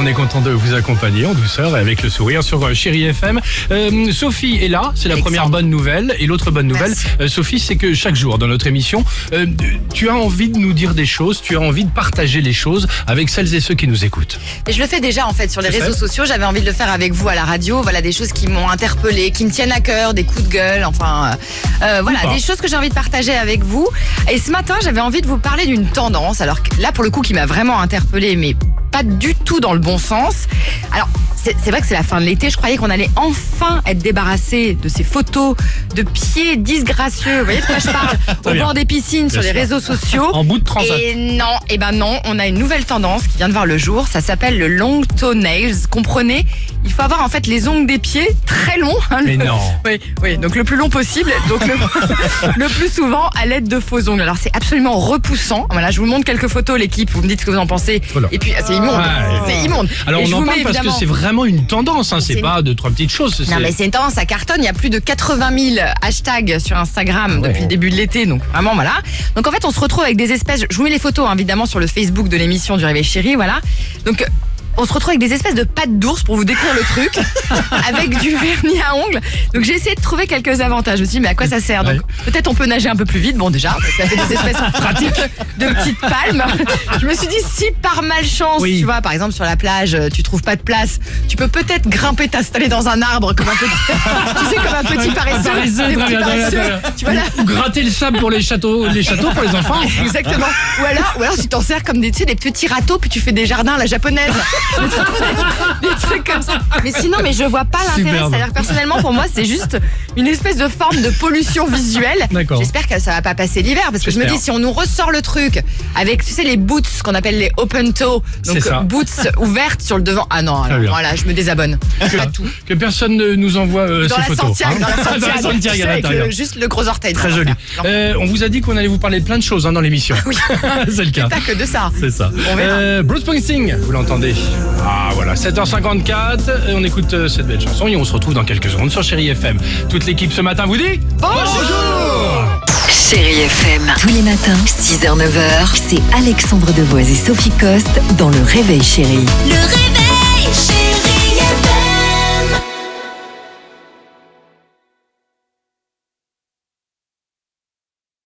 On est content de vous accompagner en douceur et avec le sourire sur euh, Chéri FM. Euh, Sophie est là, c'est la première bonne nouvelle. Et l'autre bonne nouvelle, euh, Sophie, c'est que chaque jour dans notre émission, euh, tu as envie de nous dire des choses, tu as envie de partager les choses avec celles et ceux qui nous écoutent. Et je le fais déjà en fait sur les réseaux sociaux. J'avais envie de le faire avec vous à la radio. Voilà des choses qui m'ont interpellé, qui me tiennent à cœur, des coups de gueule, enfin voilà pas. des choses que j'ai envie de partager avec vous. Et ce matin, j'avais envie de vous parler d'une tendance. Alors là, pour le coup, qui m'a vraiment interpellé, mais pas du tout dans le bon sens. Alors. C'est vrai que c'est la fin de l'été. Je croyais qu'on allait enfin être débarrassé de ces photos de pieds disgracieux. Vous voyez de quoi je parle Au bien. bord des piscines, sur les sûr. réseaux sociaux. En bout de transat. Et non, et ben non, on a une nouvelle tendance qui vient de voir le jour. Ça s'appelle le long toe nails. Comprenez, il faut avoir en fait les ongles des pieds très longs. hein, Mais le- non. Oui, oui, donc le plus long possible. Donc le, le plus souvent à l'aide de faux ongles. Alors c'est absolument repoussant. Voilà, je vous montre quelques photos, l'équipe. Vous me dites ce que vous en pensez. Voilà. Et puis c'est immonde, Ouais. c'est immonde. Alors Et on en parle parce que c'est vraiment une tendance, hein, c'est pas deux, trois petites choses. non mais c'est une tendance, ça cartonne. Il y a plus de 80 000 hashtags sur Instagram ouais. depuis le début de l'été. Donc vraiment voilà. Donc en fait on se retrouve avec des espèces. Je vous mets les photos hein, évidemment sur le Facebook de l'émission du Réveil Chéri. Voilà. Donc on se retrouve avec des espèces de pattes d'ours pour vous décrire le truc, avec du vernis à ongles. Donc j'ai essayé de trouver quelques avantages. Je me suis dit, mais à quoi ça sert? Donc peut-être on peut nager un peu plus vite. Bon déjà, ça fait des espèces pratiques de petites palmes. Je me suis dit, si par malchance, Oui. tu vois, par exemple sur la plage, tu trouves pas de place, tu peux peut-être grimper, t'installer dans un arbre comme un petit, tu sais, comme un petit paresseux. Tu vois là? Ou gratter le sable pour les châteaux, les châteaux pour les enfants. Exactement. Ou alors, ou alors tu t'en sers comme des, tu sais, des petits râteaux, puis tu fais des jardins à la japonaise. Des. Mais sinon, mais je vois pas l'intérêt. C'est-à-dire personnellement, pour moi, c'est juste une espèce de forme de pollution visuelle. D'accord. J'espère que ça va pas passer l'hiver, parce que je me dis, si on nous ressort le truc avec, tu sais, les boots, ce qu'on appelle les open toe, donc ça. boots ouvertes sur le devant. Ah non, alors, voilà, je me désabonne. Pas tout. Que personne ne nous envoie euh, Dans ces la photos. Santiago, hein. dans la avec le- juste le gros orteil. Très joli. Euh, on vous a dit qu'on allait vous parler de plein de choses hein, dans l'émission. Oui. c'est le cas. Pas que de ça. C'est ça. On verra. Euh, Bruce Springsteen, vous l'entendez Ah voilà, 7h54, et on écoute euh, cette belle chanson et on se retrouve dans quelques secondes sur Chéri FM. Toute l'équipe ce matin vous dit Bonjour Chérie FM. Tous les matins, 6h, 9h, c'est Alexandre Devoise et Sophie Coste dans Le Réveil Chérie. Le réveil, chérie